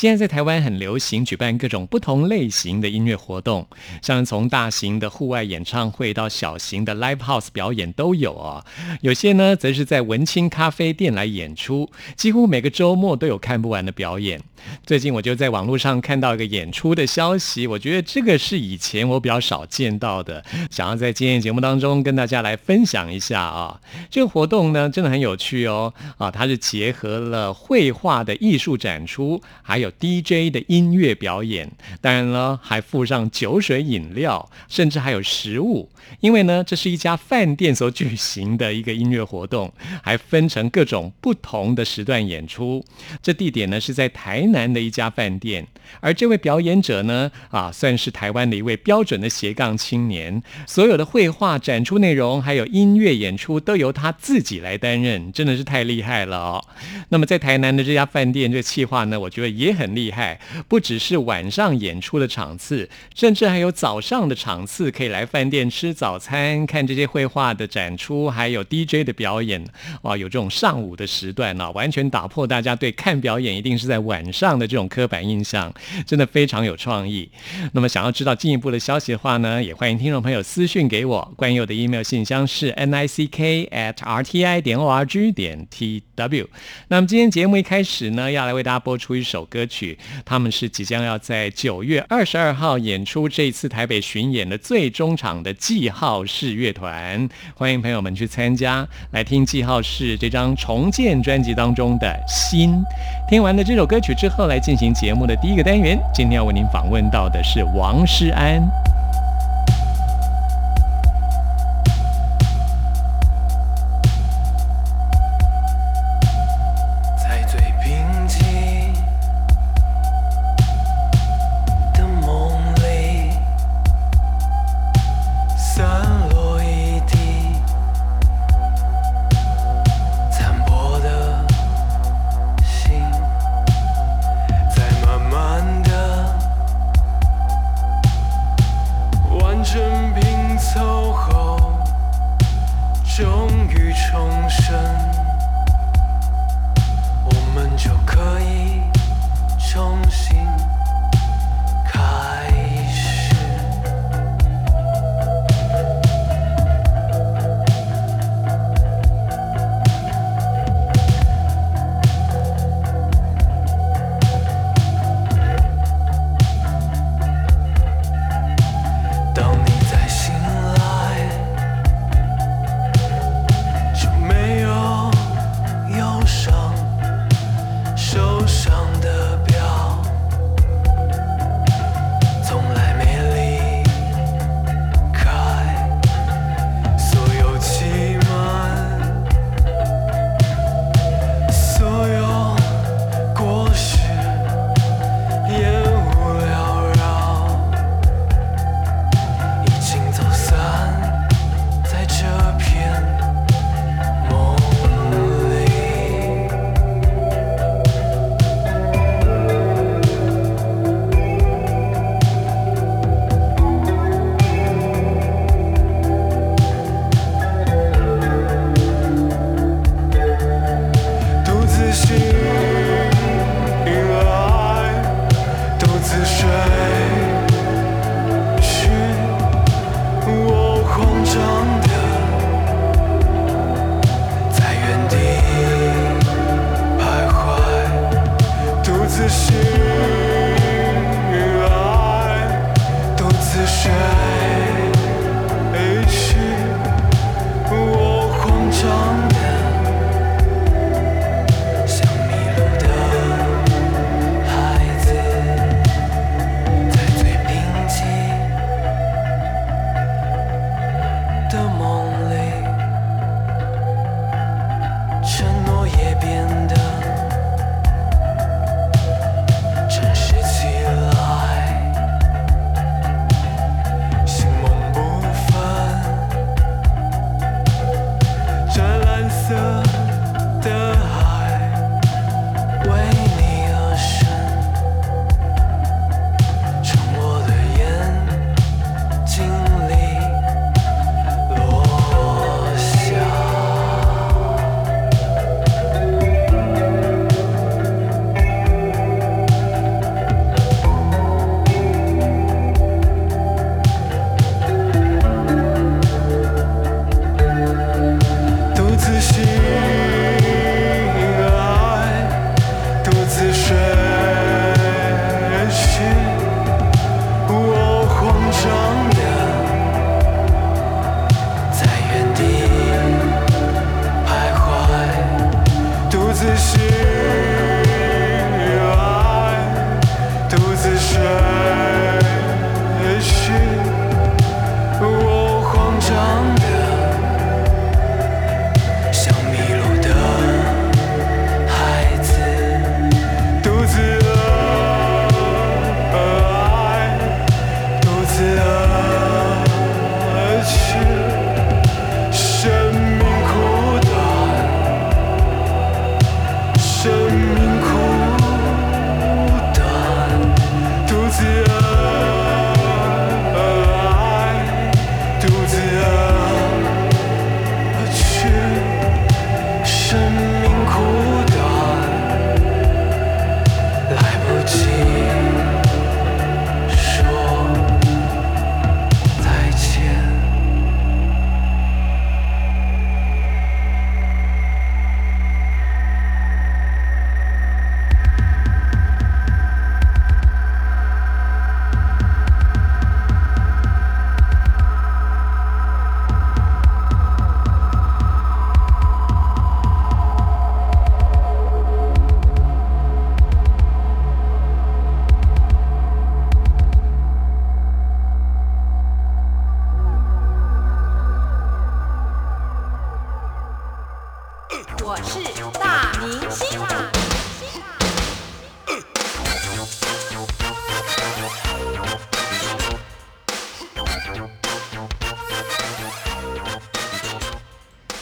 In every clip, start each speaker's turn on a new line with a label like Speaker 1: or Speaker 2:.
Speaker 1: 现在在台湾很流行举办各种不同类型的音乐活动，像从大型的户外演唱会到小型的 live house 表演都有啊。有些呢，则是在文青咖啡店来演出，几乎每个周末都有看不完的表演。最近我就在网络上看到一个演出的消息，我觉得这个是以前我比较少见到的，想要在今天节目当中跟大家来分享一下啊。这个活动呢，真的很有趣哦啊，它是结合了绘画的艺术展出，还有 DJ 的音乐表演，当然了，还附上酒水饮料，甚至还有食物。因为呢，这是一家饭店所举行的一个音乐活动，还分成各种不同的时段演出。这地点呢是在台南的一家饭店，而这位表演者呢，啊，算是台湾的一位标准的斜杠青年。所有的绘画展出内容，还有音乐演出，都由他自己来担任，真的是太厉害了哦。那么在台南的这家饭店，这个企划呢，我觉得也也很厉害，不只是晚上演出的场次，甚至还有早上的场次可以来饭店吃。早餐看这些绘画的展出，还有 DJ 的表演，哇，有这种上午的时段呢，完全打破大家对看表演一定是在晚上的这种刻板印象，真的非常有创意。那么想要知道进一步的消息的话呢，也欢迎听众朋友私讯给我，关于我的 email 信箱是 nick at rti 点 org 点 tw。那么今天节目一开始呢，要来为大家播出一首歌歌曲，他们是即将要在九月二十二号演出这次台北巡演的最终场的记。号式乐团，欢迎朋友们去参加，来听记号式这张重建专辑当中的心。听完了这首歌曲之后，来进行节目的第一个单元。今天要为您访问到的是王诗安。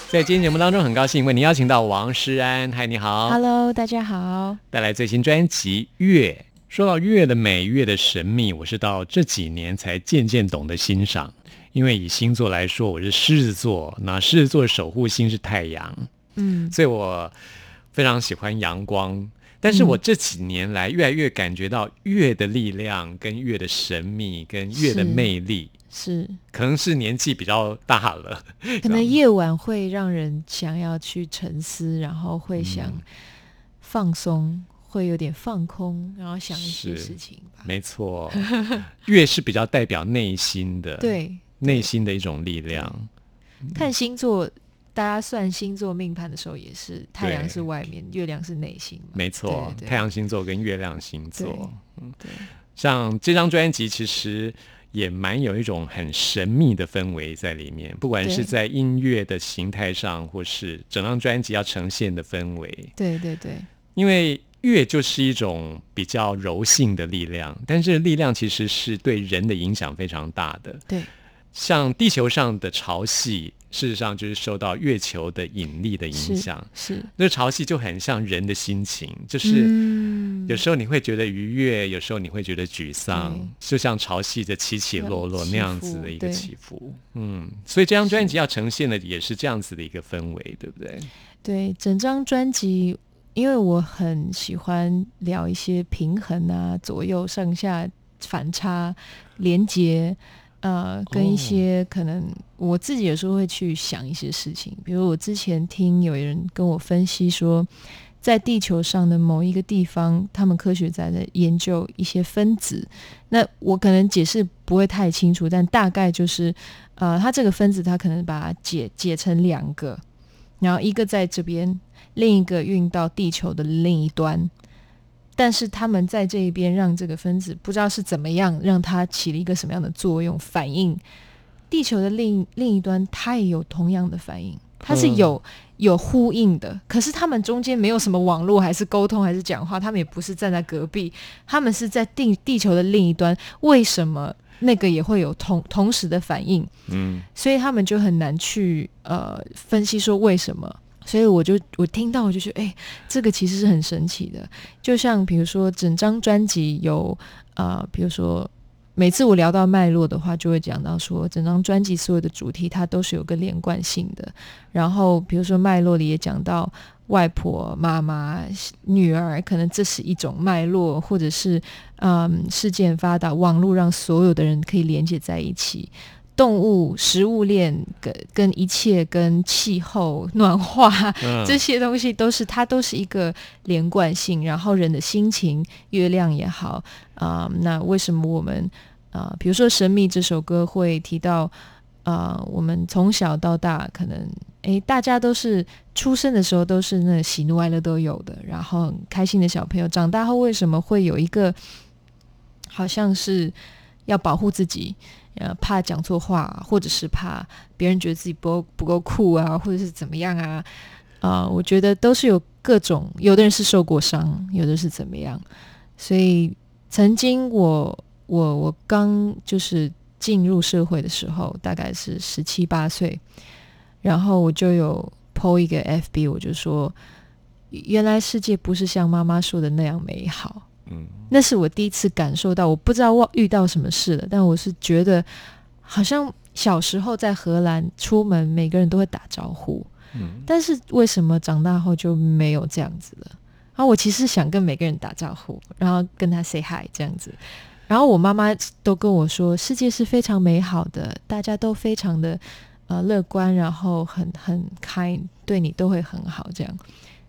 Speaker 1: 在今天节目当中，很高兴为您邀请到王诗安。嗨，你好
Speaker 2: ，Hello，大家好。
Speaker 1: 带来最新专辑《月》。说到月的美，月的神秘，我是到这几年才渐渐懂得欣赏。因为以星座来说，我是狮子座，那狮子座守护星是太阳，嗯，所以我非常喜欢阳光。但是我这几年来越来越感觉到月的力量、跟月的神秘、跟月的魅力。
Speaker 2: 是，
Speaker 1: 可能是年纪比较大了，
Speaker 2: 可能夜晚会让人想要去沉思，然后会想放松，会有点放空，然后想一些事情吧。
Speaker 1: 没错，月是比较代表内心的，
Speaker 2: 对
Speaker 1: 内心的一种力量。
Speaker 2: 看星座，大家算星座命盘的时候，也是太阳是外面，月亮是内心。
Speaker 1: 没错，太阳星座跟月亮星座，嗯，对。像这张专辑，其实。也蛮有一种很神秘的氛围在里面，不管是在音乐的形态上，或是整张专辑要呈现的氛围。
Speaker 2: 对对对，
Speaker 1: 因为乐就是一种比较柔性的力量，但是力量其实是对人的影响非常大的。
Speaker 2: 对，
Speaker 1: 像地球上的潮汐。事实上，就是受到月球的引力的影响。
Speaker 2: 是，
Speaker 1: 那潮汐就很像人的心情，就是有时候你会觉得愉悦，有时候你会觉得沮丧，就像潮汐的起起落落那样子的一个起伏。嗯，所以这张专辑要呈现的也是这样子的一个氛围，对不对？
Speaker 2: 对，整张专辑，因为我很喜欢聊一些平衡啊，左右上下反差连接。呃，跟一些可能我自己有时候会去想一些事情，比如我之前听有人跟我分析说，在地球上的某一个地方，他们科学在在研究一些分子。那我可能解释不会太清楚，但大概就是，呃，它这个分子它可能把它解解成两个，然后一个在这边，另一个运到地球的另一端。但是他们在这一边让这个分子不知道是怎么样让它起了一个什么样的作用反应，地球的另另一端它也有同样的反应，它是有有呼应的。可是他们中间没有什么网络，还是沟通，还是讲话，他们也不是站在隔壁，他们是在地地球的另一端。为什么那个也会有同同时的反应？嗯，所以他们就很难去呃分析说为什么。所以我就我听到我就觉得，哎，这个其实是很神奇的。就像比如说，整张专辑有啊，比如说每次我聊到脉络的话，就会讲到说，整张专辑所有的主题它都是有个连贯性的。然后比如说脉络里也讲到外婆、妈妈、女儿，可能这是一种脉络，或者是嗯，事件发达，网络让所有的人可以连接在一起。动物、食物链跟跟一切跟气候暖化这些东西都是它都是一个连贯性，然后人的心情、月亮也好啊，那为什么我们啊，比如说《神秘》这首歌会提到呃，我们从小到大，可能诶，大家都是出生的时候都是那喜怒哀乐都有的，然后很开心的小朋友，长大后为什么会有一个好像是要保护自己，呃，怕讲错话，或者是怕别人觉得自己不不够酷啊，或者是怎么样啊？啊，我觉得都是有各种，有的人是受过伤，有的是怎么样，所以曾经我我我刚就是进入社会的时候，大概是十七八岁，然后我就有 PO 一个 FB，我就说，原来世界不是像妈妈说的那样美好，嗯，那是我第一次感受到，我不知道我遇到什么事了，但我是觉得好像小时候在荷兰出门，每个人都会打招呼。但是为什么长大后就没有这样子了？然后我其实想跟每个人打招呼，然后跟他 say hi 这样子。然后我妈妈都跟我说，世界是非常美好的，大家都非常的呃乐观，然后很很 kind，对你都会很好这样。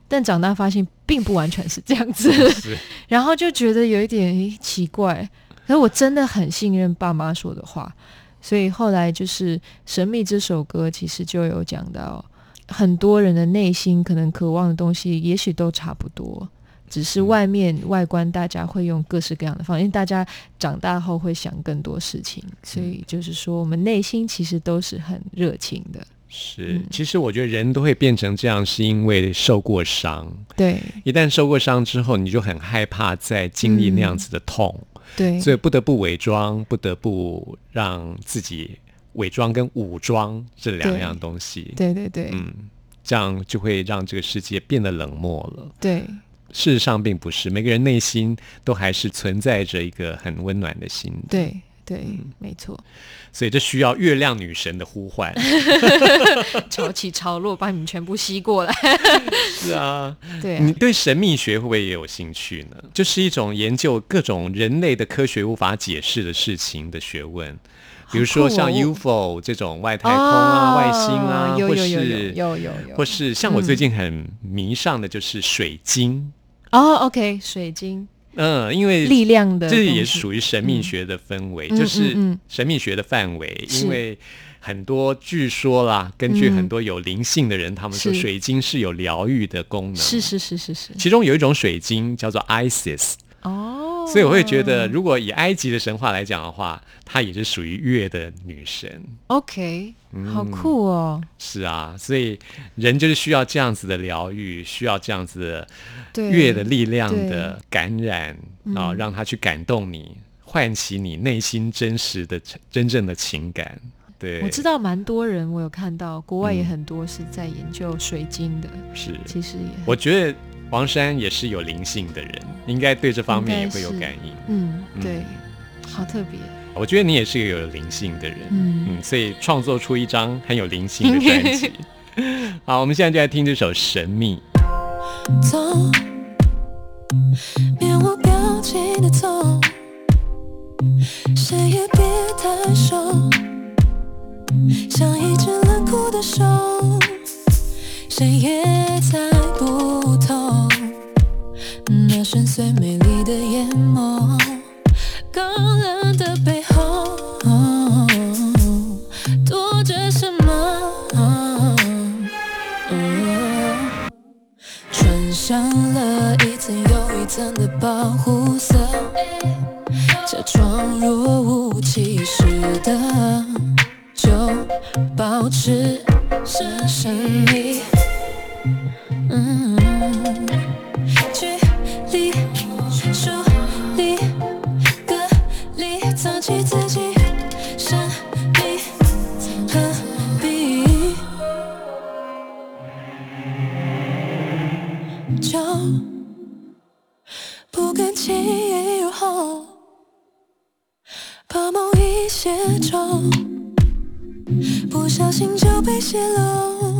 Speaker 2: 但长大发现并不完全是这样子，然后就觉得有一点奇怪。可是我真的很信任爸妈说的话，所以后来就是《神秘》这首歌其实就有讲到。很多人的内心可能渴望的东西，也许都差不多，只是外面外观大家会用各式各样的方式，因为大家长大后会想更多事情，所以就是说，我们内心其实都是很热情的。
Speaker 1: 是，其实我觉得人都会变成这样，是因为受过伤。
Speaker 2: 对，
Speaker 1: 一旦受过伤之后，你就很害怕再经历那样子的痛。
Speaker 2: 对，
Speaker 1: 所以不得不伪装，不得不让自己。伪装跟武装这两样东西，
Speaker 2: 对对对，
Speaker 1: 嗯，这样就会让这个世界变得冷漠了。
Speaker 2: 对，
Speaker 1: 事实上并不是，每个人内心都还是存在着一个很温暖的心。
Speaker 2: 对对，没错。
Speaker 1: 所以这需要月亮女神的呼唤，
Speaker 2: 潮起潮落，把你们全部吸过来。
Speaker 1: 是啊，
Speaker 2: 对。
Speaker 1: 你对神秘学会不会也有兴趣呢？就是一种研究各种人类的科学无法解释的事情的学问。比如说像 UFO 这种外太空啊、外星啊，或是
Speaker 2: 有有有，
Speaker 1: 或是像我最近很迷上的就是水晶
Speaker 2: 哦，OK，水晶，
Speaker 1: 嗯，因为
Speaker 2: 力量的，
Speaker 1: 这也属于神秘学的氛围，就是神秘学的范围。因为很多据说啦，根据很多有灵性的人，他们说水晶是有疗愈的功能，
Speaker 2: 是是是是是。
Speaker 1: 其中有一种水晶叫做 Isis。哦，所以我会觉得，如果以埃及的神话来讲的话，她也是属于月的女神。
Speaker 2: OK，好酷哦。
Speaker 1: 是啊，所以人就是需要这样子的疗愈，需要这样子的月的力量的感染啊，让他去感动你，唤起你内心真实的、真正的情感。对，
Speaker 2: 我知道蛮多人，我有看到国外也很多是在研究水晶的。
Speaker 1: 是，
Speaker 2: 其实也，
Speaker 1: 我觉得。王山也是有灵性的人，应该对这方面也会有感应。
Speaker 2: 嗯，对，好特别。
Speaker 1: 我觉得你也是一个有灵性的人，嗯，所以创作出一张很有灵性的专辑。好，我们现在就来听这首《神秘》。走，面无表情的走，谁也别太熟，像一只冷酷的手，谁也猜不透。那深邃美丽的眼眸，高冷的背的保护色，假装若无其事的，就保持神
Speaker 3: 秘。嗯，距离、疏离、隔离，藏起自己，
Speaker 1: 神秘何必？
Speaker 3: 就。天轻易入喉，把梦一写照，不小心就被泄露，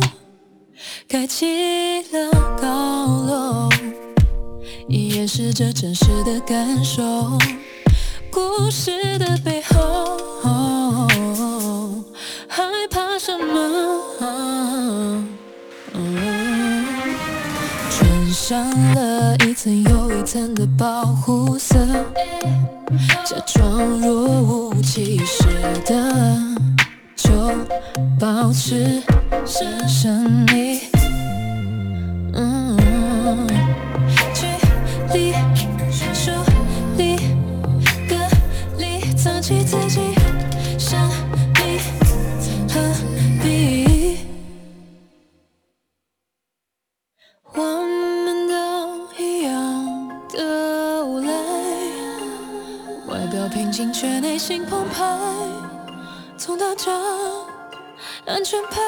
Speaker 3: 盖起
Speaker 1: 了高楼，掩饰着真实的感受。故事的背后，害怕什么？穿上了一层油。层的保护色，假装若无其事的。
Speaker 2: 就保持神秘。安全牌，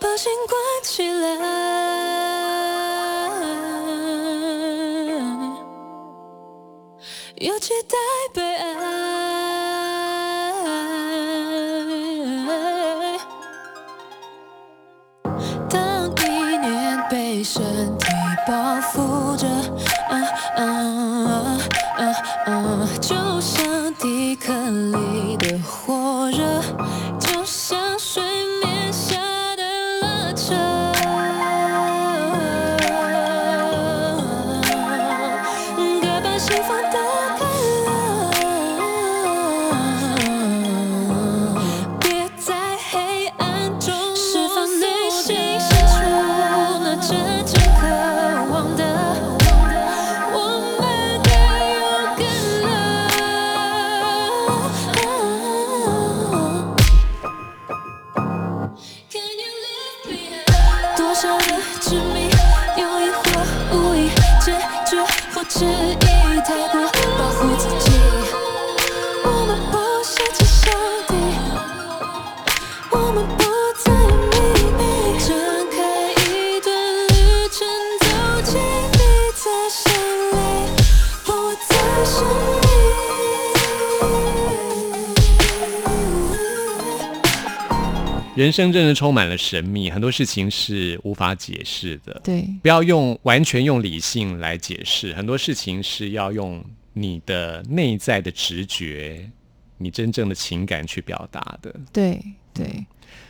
Speaker 2: 把心关起来，又期待被爱。当一念被身体包覆着，就像地壳里的火热。
Speaker 1: 生真的充满了神秘，很多事情是无法解释的。
Speaker 2: 对，
Speaker 1: 不要用完全用理性来解释，很多事情是要用你的内在的直觉，你真正的情感去表达的。
Speaker 2: 对，对，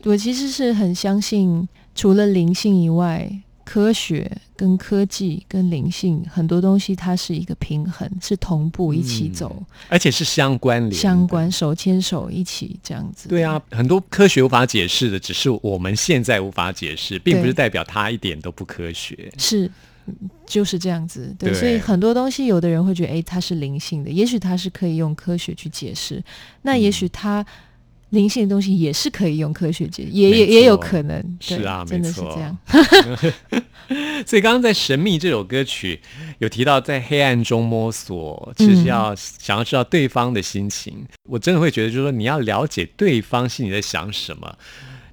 Speaker 2: 我其实是很相信，除了灵性以外。科学跟科技跟灵性很多东西，它是一个平衡，是同步一起走，
Speaker 1: 而且是相关联、
Speaker 2: 相关手牵手一起这样子。
Speaker 1: 对啊，很多科学无法解释的，只是我们现在无法解释，并不是代表它一点都不科学。
Speaker 2: 是，就是这样子。对，所以很多东西，有的人会觉得，哎，它是灵性的，也许它是可以用科学去解释，那也许它。灵性的东西也是可以用科学解，也也也有可能，
Speaker 1: 是啊，
Speaker 2: 真的是这样。
Speaker 1: 所以刚刚在《神秘》这首歌曲有提到，在黑暗中摸索，其实要想要知道对方的心情，我真的会觉得，就是说你要了解对方心里在想什么。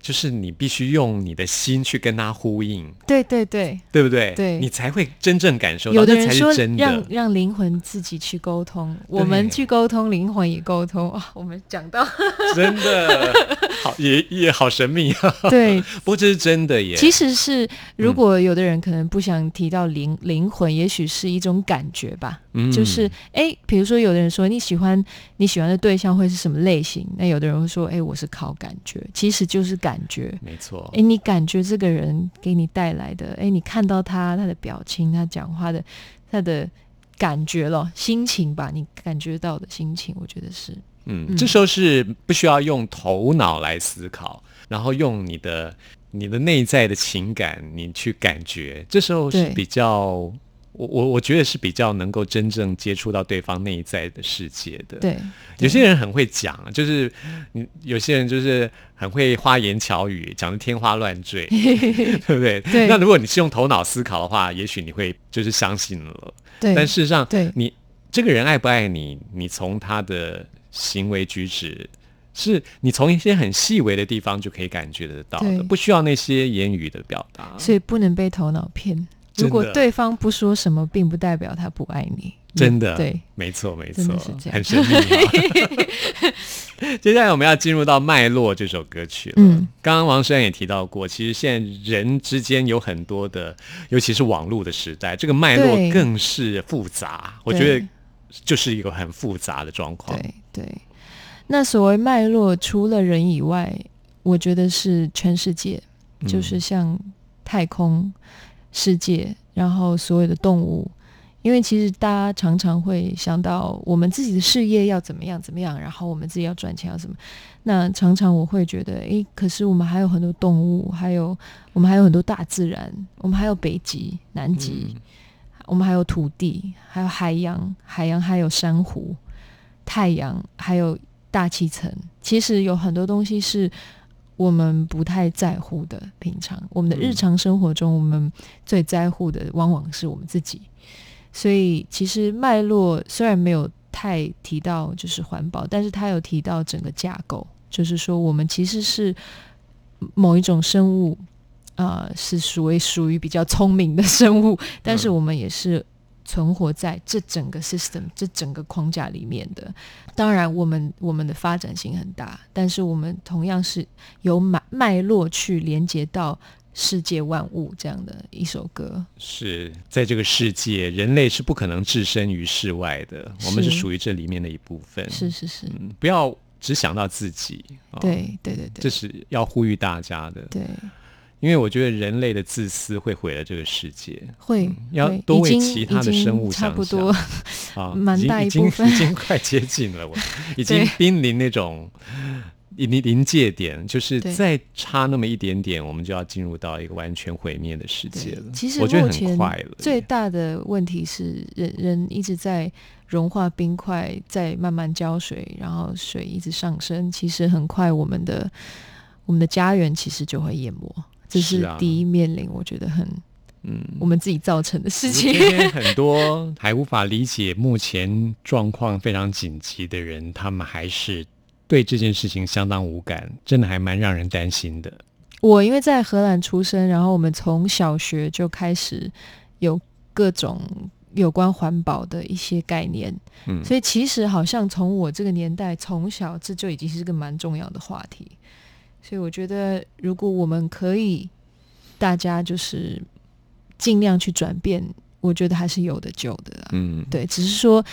Speaker 1: 就是你必须用你的心去跟他呼应，
Speaker 2: 对对对，
Speaker 1: 对不对？
Speaker 2: 对，
Speaker 1: 你才会真正感受到。
Speaker 2: 有的人说
Speaker 1: 让
Speaker 2: 让灵魂自己去沟通，我们去沟通，灵魂也沟通啊。我们讲到
Speaker 1: 真的好，也也好神秘啊。
Speaker 2: 对，
Speaker 1: 不过这是真的耶。
Speaker 2: 其实是如果有的人可能不想提到灵灵魂，也许是一种感觉吧。嗯，就是哎，比如说有的人说你喜欢你喜欢的对象会是什么类型？那有的人会说，哎，我是靠感觉，其实就是感。感觉。
Speaker 1: 没错，
Speaker 2: 哎，你感觉这个人给你带来的，哎，你看到他他的表情，他讲话的，他的感觉了，心情吧，你感觉到的心情，我觉得是，
Speaker 1: 嗯，这时候是不需要用头脑来思考，然后用你的你的内在的情感，你去感觉，这时候是比较。我我我觉得是比较能够真正接触到对方内在的世界的。
Speaker 2: 对，
Speaker 1: 有些人很会讲，就是你有些人就是很会花言巧语，讲的天花乱坠，对不对？
Speaker 2: 对。
Speaker 1: 那如果你是用头脑思考的话，也许你会就是相信了。
Speaker 2: 对。
Speaker 1: 但事实上，
Speaker 2: 对
Speaker 1: 你这个人爱不爱你，你从他的行为举止，是你从一些很细微的地方就可以感觉得到的，不需要那些言语的表达。
Speaker 2: 所以不能被头脑骗。如果对方不说什么，并不代表他不爱你。
Speaker 1: 真的，
Speaker 2: 对，
Speaker 1: 没错，没错，
Speaker 2: 是
Speaker 1: 很神秘。接下来我们要进入到《脉络》这首歌曲了。嗯，刚刚王珊也提到过，其实现在人之间有很多的，尤其是网络的时代，这个脉络更是复杂。我觉得就是一个很复杂的状况。
Speaker 2: 对对，那所谓脉络，除了人以外，我觉得是全世界，就是像太空。世界，然后所有的动物，因为其实大家常常会想到我们自己的事业要怎么样怎么样，然后我们自己要赚钱要什么。那常常我会觉得，诶，可是我们还有很多动物，还有我们还有很多大自然，我们还有北极、南极，我们还有土地，还有海洋，海洋还有珊瑚，太阳还有大气层。其实有很多东西是我们不太在乎的。平常我们的日常生活中，我们最在乎的往往是我们自己。所以，其实脉络虽然没有太提到就是环保，但是它有提到整个架构。就是说，我们其实是某一种生物，啊，是属于属于比较聪明的生物，但是我们也是存活在这整个 system 这整个框架里面的。当然，我们我们的发展性很大，但是我们同样是有脉脉络去连接到世界万物这样的一首歌。
Speaker 1: 是在这个世界，人类是不可能置身于世外的，我们是属于这里面的一部分。
Speaker 2: 是是是，
Speaker 1: 不要。只想到自己，
Speaker 2: 对对对对，
Speaker 1: 这是要呼吁大家的。
Speaker 2: 对，
Speaker 1: 因为我觉得人类的自私会毁了这个世界，
Speaker 2: 会
Speaker 1: 要多为其他的生物
Speaker 2: 想想
Speaker 1: 啊，
Speaker 2: 蛮大一
Speaker 1: 部分，已经快接近了，我 已经濒临那种。临临界点，就是再差那么一点点，我们就要进入到一个完全毁灭的世界了。
Speaker 2: 其实
Speaker 1: 我觉得很快了。
Speaker 2: 最大的问题是，人人一直在融化冰块，在慢慢浇水，然后水一直上升。其实很快，我们的我们的家园其实就会淹没。这是第一面临，我觉得很嗯，我们自己造成的事情。
Speaker 1: 很多还无法理解目前状况非常紧急的人，他们还是。对这件事情相当无感，真的还蛮让人担心的。
Speaker 2: 我因为在荷兰出生，然后我们从小学就开始有各种有关环保的一些概念，嗯，所以其实好像从我这个年代，从小这就已经是个蛮重要的话题。所以我觉得，如果我们可以大家就是尽量去转变，我觉得还是有的救的。嗯，对，只是说。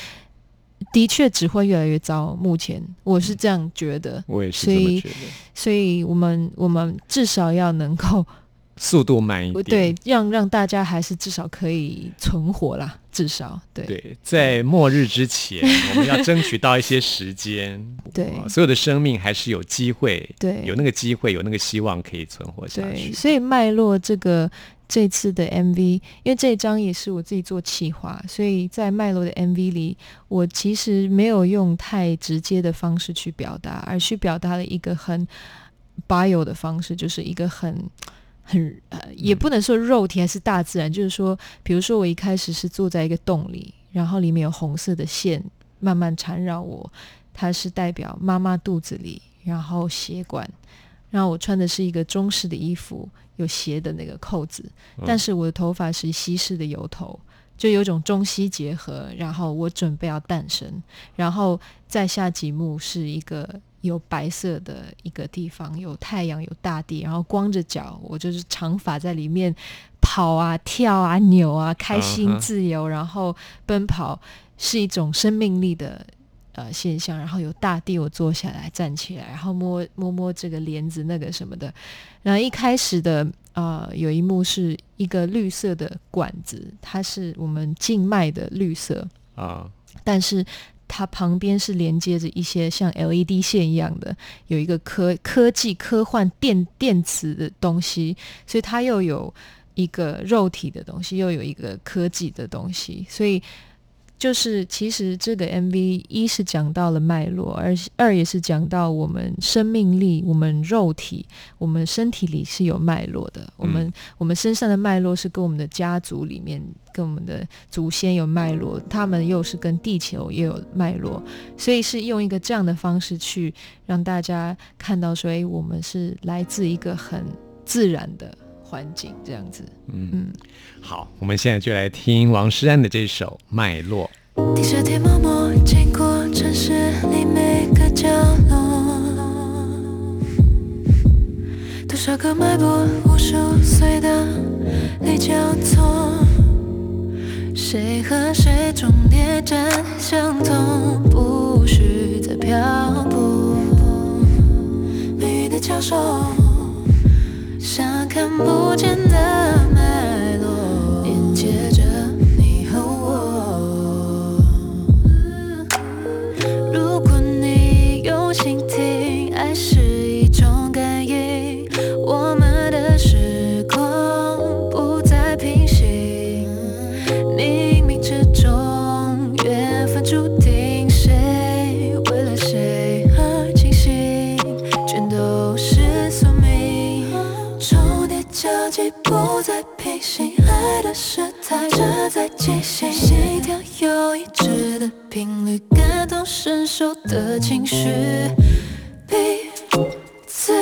Speaker 2: 的确只会越来越糟。目前我是这样觉得，
Speaker 1: 我也是这么觉得。
Speaker 2: 所以，我们我们至少要能够
Speaker 1: 速度慢一点，
Speaker 2: 对，让让大家还是至少可以存活啦。至少，对
Speaker 1: 对，在末日之前，我们要争取到一些时间。
Speaker 2: 对，
Speaker 1: 所有的生命还是有机会，
Speaker 2: 对，
Speaker 1: 有那个机会，有那个希望可以存活下去。
Speaker 2: 所以，脉络这个。这次的 MV，因为这一张也是我自己做企划，所以在脉络的 MV 里，我其实没有用太直接的方式去表达，而去表达了一个很 bio 的方式，就是一个很很呃，也不能说肉体还是大自然，就是说，比如说我一开始是坐在一个洞里，然后里面有红色的线慢慢缠绕我，它是代表妈妈肚子里，然后血管。然后我穿的是一个中式的衣服，有斜的那个扣子，但是我的头发是西式的油头，就有种中西结合。然后我准备要诞生，然后再下几幕是一个有白色的一个地方，有太阳，有大地，然后光着脚，我就是长发在里面跑啊、跳啊、扭啊，开心、自由，然后奔跑，是一种生命力的。呃，现象，然后有大地，我坐下来，站起来，然后摸摸摸这个帘子，那个什么的。然后一开始的呃，有一幕是一个绿色的管子，它是我们静脉的绿色啊，但是它旁边是连接着一些像 LED 线一样的，有一个科科技科幻电电磁的东西，所以它又有一个肉体的东西，又有一个科技的东西，所以。就是其实这个 MV 一是讲到了脉络，而二也是讲到我们生命力，我们肉体，我们身体里是有脉络的。我们我们身上的脉络是跟我们的家族里面，跟我们的祖先有脉络，他们又是跟地球也有脉络，所以是用一个这样的方式去让大家看到说，哎，我们是来自一个很自然的。环境这样子，嗯嗯，
Speaker 1: 好，我们现在就来听王诗安的这首《脉络》。
Speaker 3: 地下铁默默经过城市里每个角落，多少个脉搏，无数岁的里交错，谁和谁终点站相同，不许再漂泊，命运的教授。看不见的脉心。跳有一致的频率，感同身受的情绪，彼此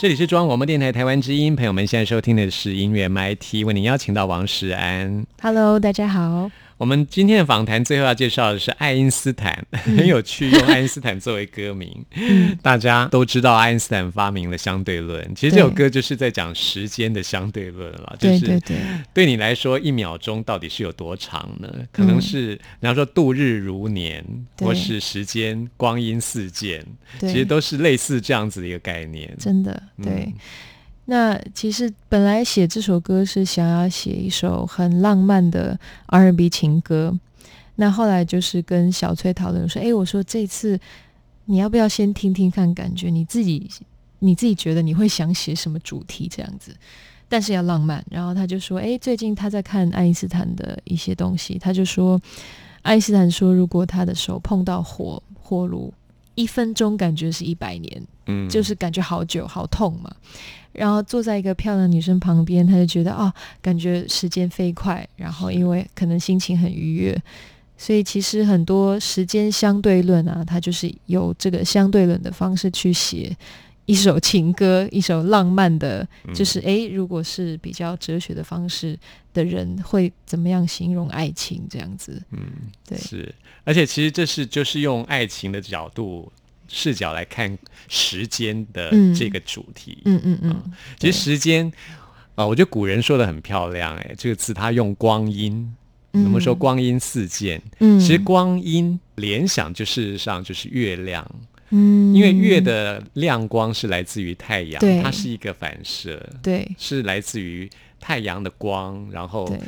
Speaker 1: 这里是中央广播电台台湾之音，朋友们现在收听的是音乐 MIT，为您邀请到王石安。
Speaker 2: Hello，大家好。
Speaker 1: 我们今天的访谈最后要介绍的是爱因斯坦，很有趣，用爱因斯坦作为歌名。大家都知道爱因斯坦发明了相对论，其实这首歌就是在讲时间的相对论了。就是
Speaker 2: 对对对，
Speaker 1: 对你来说，一秒钟到底是有多长呢？可能是人家说度日如年，或是时间光阴似箭，其实都是类似这样子的一个概念。
Speaker 2: 真的对。
Speaker 1: 嗯
Speaker 2: 那其实本来写这首歌是想要写一首很浪漫的 R&B 情歌，那后来就是跟小崔讨论说，诶，我说这次你要不要先听听看，感觉你自己你自己觉得你会想写什么主题这样子，但是要浪漫。然后他就说，诶，最近他在看爱因斯坦的一些东西，他就说，爱因斯坦说，如果他的手碰到火火炉，一分钟感觉是一百年，
Speaker 1: 嗯，
Speaker 2: 就是感觉好久好痛嘛。然后坐在一个漂亮女生旁边，他就觉得哦，感觉时间飞快。然后因为可能心情很愉悦，所以其实很多时间相对论啊，它就是有这个相对论的方式去写一首情歌，一首浪漫的，
Speaker 1: 嗯
Speaker 2: 就是诶，如果是比较哲学的方式的人，会怎么样形容爱情这样子？
Speaker 1: 嗯，
Speaker 2: 对
Speaker 1: 是，而且其实这是就是用爱情的角度视角来看时间的
Speaker 2: 嗯。
Speaker 1: 这个主题。
Speaker 2: 嗯嗯嗯，
Speaker 1: 其实时间啊、我觉得古人说的很漂亮、哎，这个词他用光阴，我们说光阴似箭，
Speaker 2: 嗯，
Speaker 1: 其实光阴联想就事实上就是月亮，
Speaker 2: 嗯，
Speaker 1: 因为月的亮光是来自于太阳，
Speaker 2: 对。
Speaker 1: 它是一个反射，
Speaker 2: 对。
Speaker 1: 是来自于太阳的光，然后
Speaker 2: 对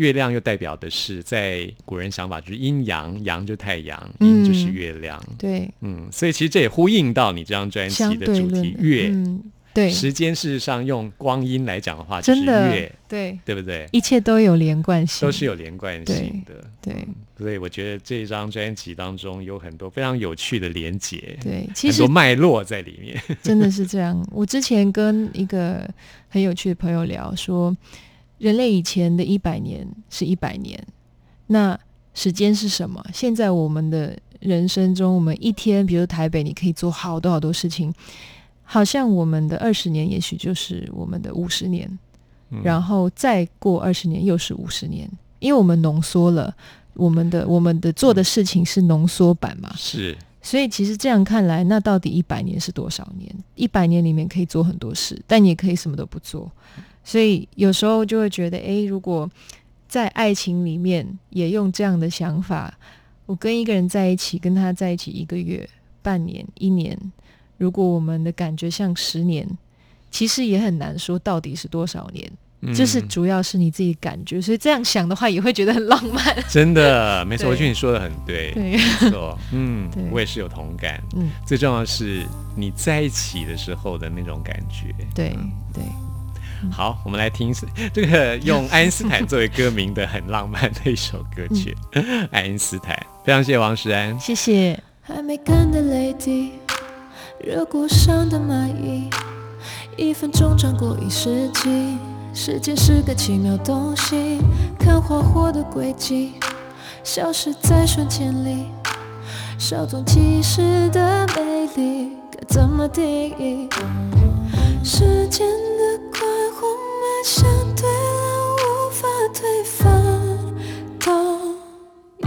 Speaker 1: 月亮又代表的是在古人想法就是阴阳，阳就太阳，
Speaker 2: 嗯
Speaker 1: 阴就是月亮。
Speaker 2: 对，
Speaker 1: 嗯，所以其实这也呼应到你这张专辑的主题月。
Speaker 2: 嗯，对，
Speaker 1: 时间事实上用光阴来讲的话，就是
Speaker 2: 真的
Speaker 1: 月，
Speaker 2: 对，
Speaker 1: 对不对？
Speaker 2: 一切都有连贯性，
Speaker 1: 都是有连贯性的。
Speaker 2: 对
Speaker 1: 嗯所以我觉得这张专辑当中有很多非常有趣的连结，
Speaker 2: 对，其实
Speaker 1: 很多脉络在里面。
Speaker 2: 真的是这样。我之前跟一个很有趣的朋友聊说，人类以前的一百年是一百年，那时间是什么？现在我们的人生中，我们一天，比如台北，你可以做好多好多事情，好像我们的二十年，也许就是我们的五十年，
Speaker 1: 嗯
Speaker 2: 然后再过二十年又是五十年，因为我们浓缩了我们的我们的做的事情是浓缩版嘛，
Speaker 1: 是
Speaker 2: 所以其实这样看来，那到底一百年是多少年？一百年里面可以做很多事，但你也可以什么都不做。所以有时候就会觉得，诶，如果在爱情里面也用这样的想法，我跟一个人在一起，跟他在一起一个月、半年、一年，如果我们的感觉像十年，其实也很难说到底是多少年。就是
Speaker 1: 嗯
Speaker 2: 主要是你自己感觉，所以这样想的话，也会觉得很浪漫。
Speaker 1: 真 的没错，我觉得你说的很对，
Speaker 2: 对，
Speaker 1: 没错，嗯，我也是有同感。
Speaker 2: 嗯，
Speaker 1: 最重要的是你在一起的时候的那种感觉。
Speaker 2: 对对。
Speaker 1: 好，我们来听这个用爱因斯坦作为歌名的很浪漫的一首歌曲，
Speaker 2: 嗯
Speaker 1: 爱因斯坦。非常谢谢王石安。
Speaker 2: 谢谢。
Speaker 3: 还没干的泪滴，热锅上的蚂蚁，一分钟转过一世纪。时间是个奇妙东西，看花火的轨迹，消失在瞬间里。稍纵即逝的美丽，该怎么定义？时间相对了，无法推翻。都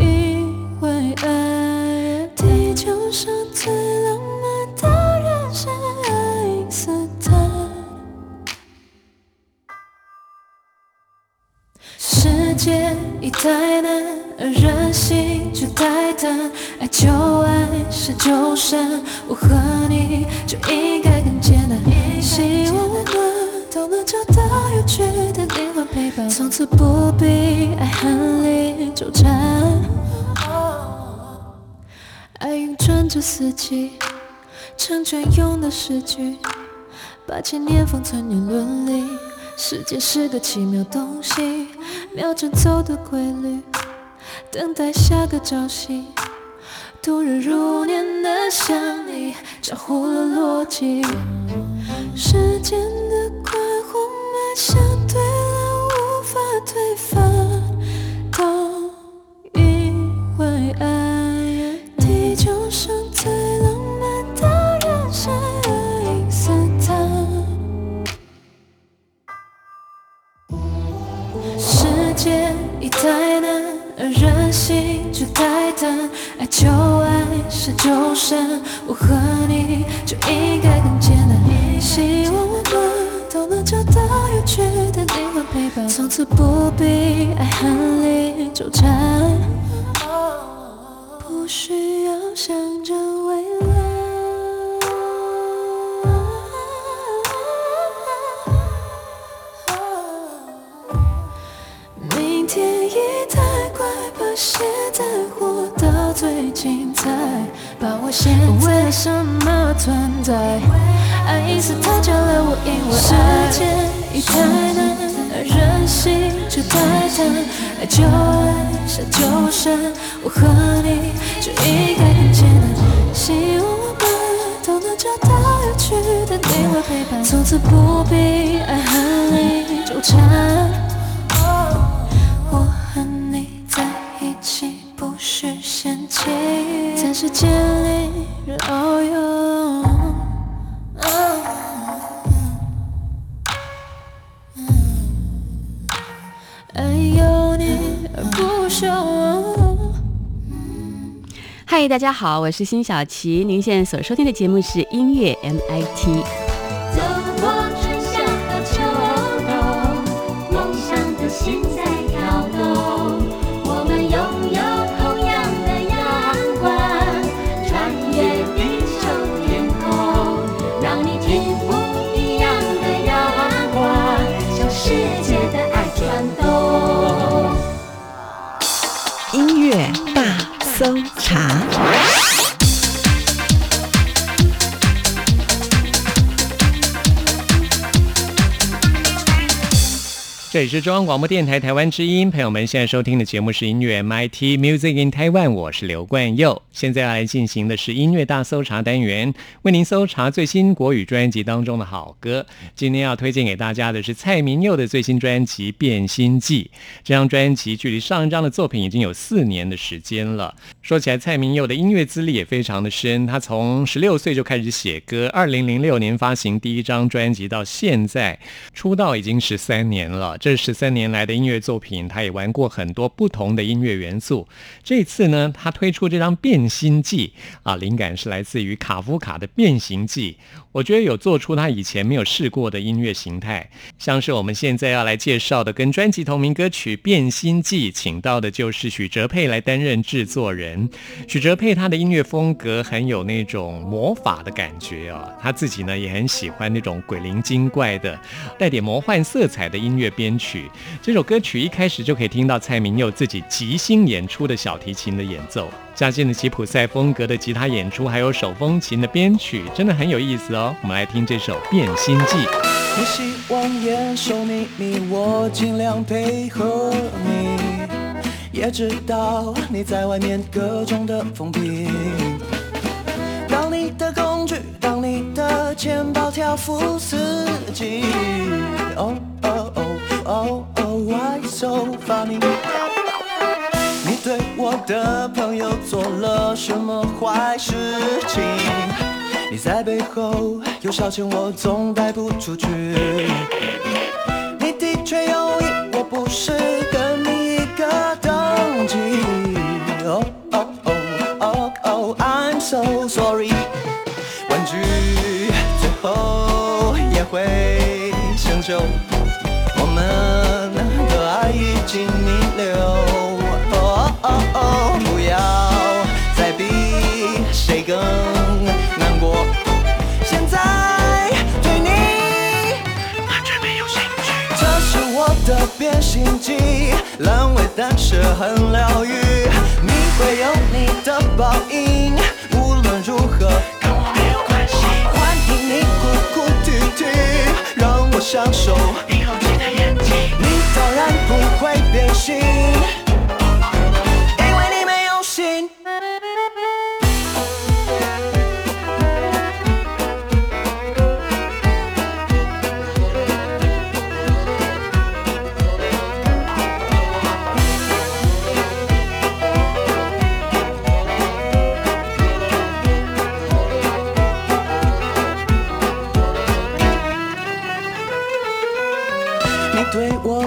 Speaker 3: 因为爱，地球上最浪漫的人是爱因斯坦。世界已太难，而人心却太淡。爱就爱，是就散，我和你就应该更简单。希望我都能找到有趣的灵魂陪伴，从此不必爱恨里纠缠。爱运转着四季，成全用的诗句，把千年封存于伦理。时间是个奇妙东西，秒针走的规律，等待下个朝夕。度日如年的想你，超乎了逻辑。时间相对了，无法推翻。都因为爱，地球上最浪漫的人是爱因斯坦。世界已太难，而人心却太贪。爱就爱，是就散，我和你就应该更简单。希望我我能找到有趣的灵魂陪伴，从此不必爱恨里纠缠，不需要想着未来。明天已太快，把现在活到最精彩。把我现在为了什么存在？爱因斯坦教了我，因为世界已太难，而人心却太贪。爱就爱，散就散，我和你就应该更简单。希望我们都能找到有趣的灵魂陪伴，从此不必爱恨里纠缠。在时间里遨游。爱有你而不朽。
Speaker 4: 嗨，大家好，我是辛晓琪。您现在所收听的节目是音乐 MIT。
Speaker 5: 搜查。
Speaker 1: 这里是中央广播电台台湾之音，朋友们现在收听的节目是音乐 MIT Music in Taiwan，我是刘冠佑。现在要来进行的是音乐大搜查单元，为您搜查最新国语专辑当中的好歌。今天要推荐给大家的是蔡明佑的最新专辑《变心记》。这张专辑距离上一张的作品已经有四年的时间了。说起来，蔡明佑的音乐资历也非常的深，他从十六岁就开始写歌，二零零六年发行第一张专辑，到现在出道已经十三年了。这十三年来的音乐作品，他也玩过很多不同的音乐元素。这次呢，他推出这张《变心记》啊，灵感是来自于卡夫卡的《变形记》。我觉得有做出他以前没有试过的音乐形态，像是我们现在要来介绍的跟专辑同名歌曲《变心记》，请到的就是许哲佩来担任制作人。许哲佩他的音乐风格很有那种魔法的感觉啊，他自己呢也很喜欢那种鬼灵精怪的、带点魔幻色彩的音乐编曲。这首歌曲一开始就可以听到蔡明佑自己即兴演出的小提琴的演奏，加进了吉普赛风格的吉他演出，还有手风琴的编曲，真的很有意思哦。我们来听这首《变心记》。
Speaker 6: 你希望严守秘密，我尽量配合你，也知道你在外面各种的风评。当你的工具，当你的钱包挑副司机。Oh oh oh oh oh why so funny？对我的朋友做了什么坏事情？你在背后有消遣我，总带不出去。你的确有意，我不是跟你一个等级。Oh oh oh oh oh I'm so sorry。玩具最后也会生锈，我们的爱已经弥留。哦哦不要再比谁更难过。现在对你完全没有兴趣。这是我的变形记，烂尾但是很疗愈。你会有你的报应，无论如何跟我没有关系。欢迎你哭哭啼啼，让我享受你好奇的眼睛。你当然不会变心，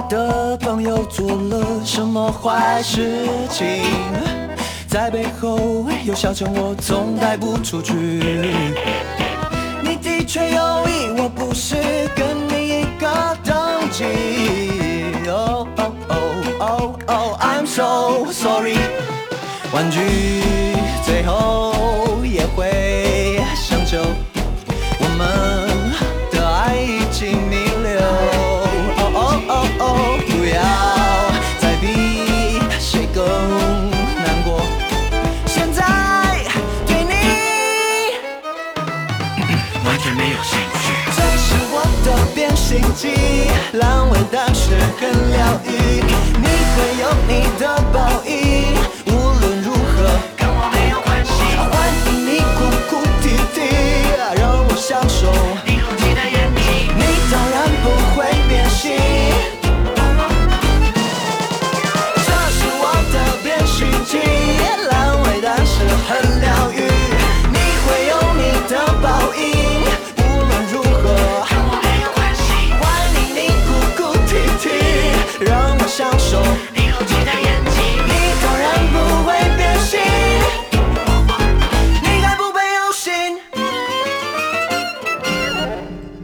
Speaker 6: 的朋友做了什么坏事情？在背后又消遣我，总带不出去。你的确有意，我不是跟你一个等级。Oh oh oh oh oh I'm so sorry。玩具最后记，烂尾但是很疗愈。你会有你的报应，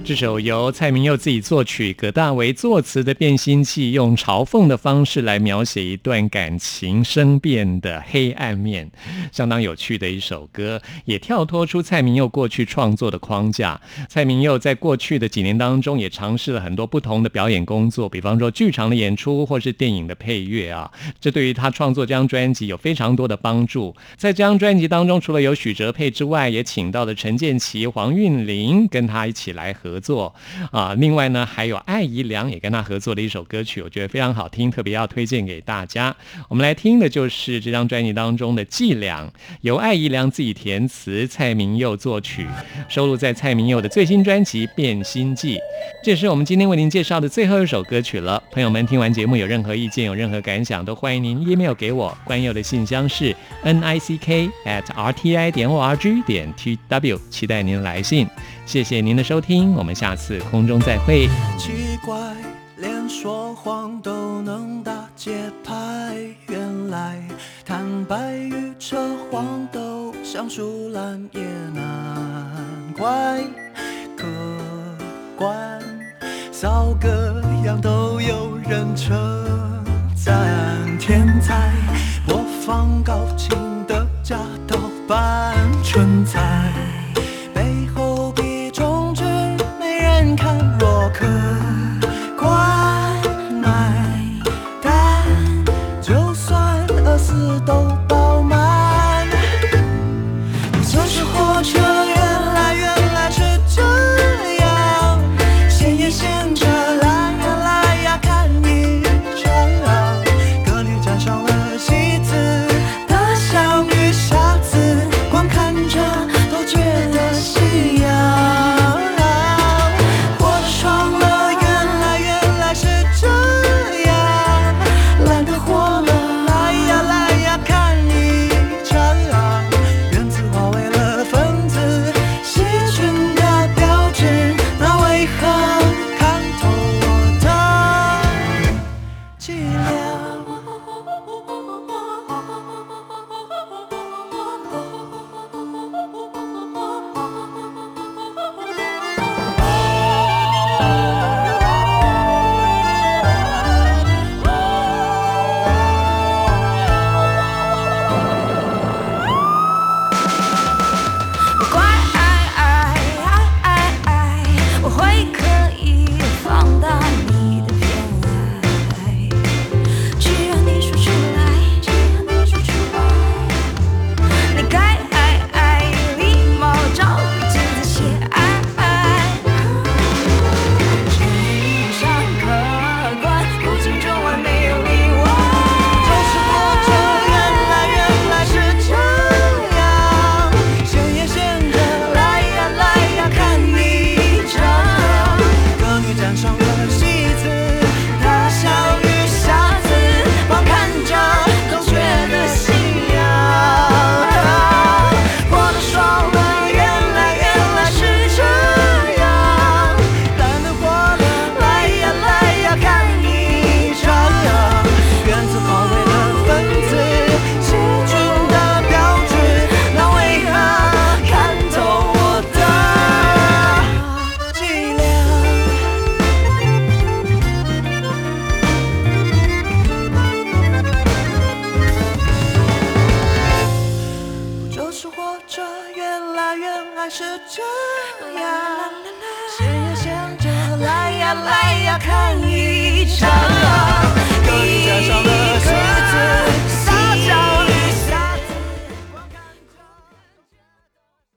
Speaker 6: 这
Speaker 1: 首由蔡明佑自己作曲、葛大为作词的《变心记》，用嘲讽的方式来描写一段感情生变的黑暗面，相当有趣的一首歌，也跳脱出蔡明佑过去创作的框架。蔡明佑在过去的几年当中，也尝试了很多不同的表演工作，比方说剧场的演出或是电影的配乐啊，这对于他创作这张专辑有非常多的帮助。在这张专辑当中，除了有许哲佩之外，也请到了陈建奇、黄韵玲跟他一起来合作。作啊。另外呢，还有艾怡良也跟他合作的一首歌曲，我觉得非常好听，特别要推荐给大家。我们来听的就是这张专辑当中的《伎俩》，由艾怡良自己填词，蔡明佑作曲，收录在蔡明佑的最新专辑《变心记》。这是我们今天为您介绍的最后一首歌曲了。朋友们，听完节目有任何意见、有任何感想，都欢迎您 email 给我。关佑的信箱是 n i c k at r t i 点 o r g 点 t w，期待您的来信。谢谢您的收听，我们下次空中再会。
Speaker 6: 奇怪，连说谎都能打节拍。原来坦白与扯谎都像树懒，也难怪。客观，扫个样都有人称赞。天才，播放高清的假盗版春菜。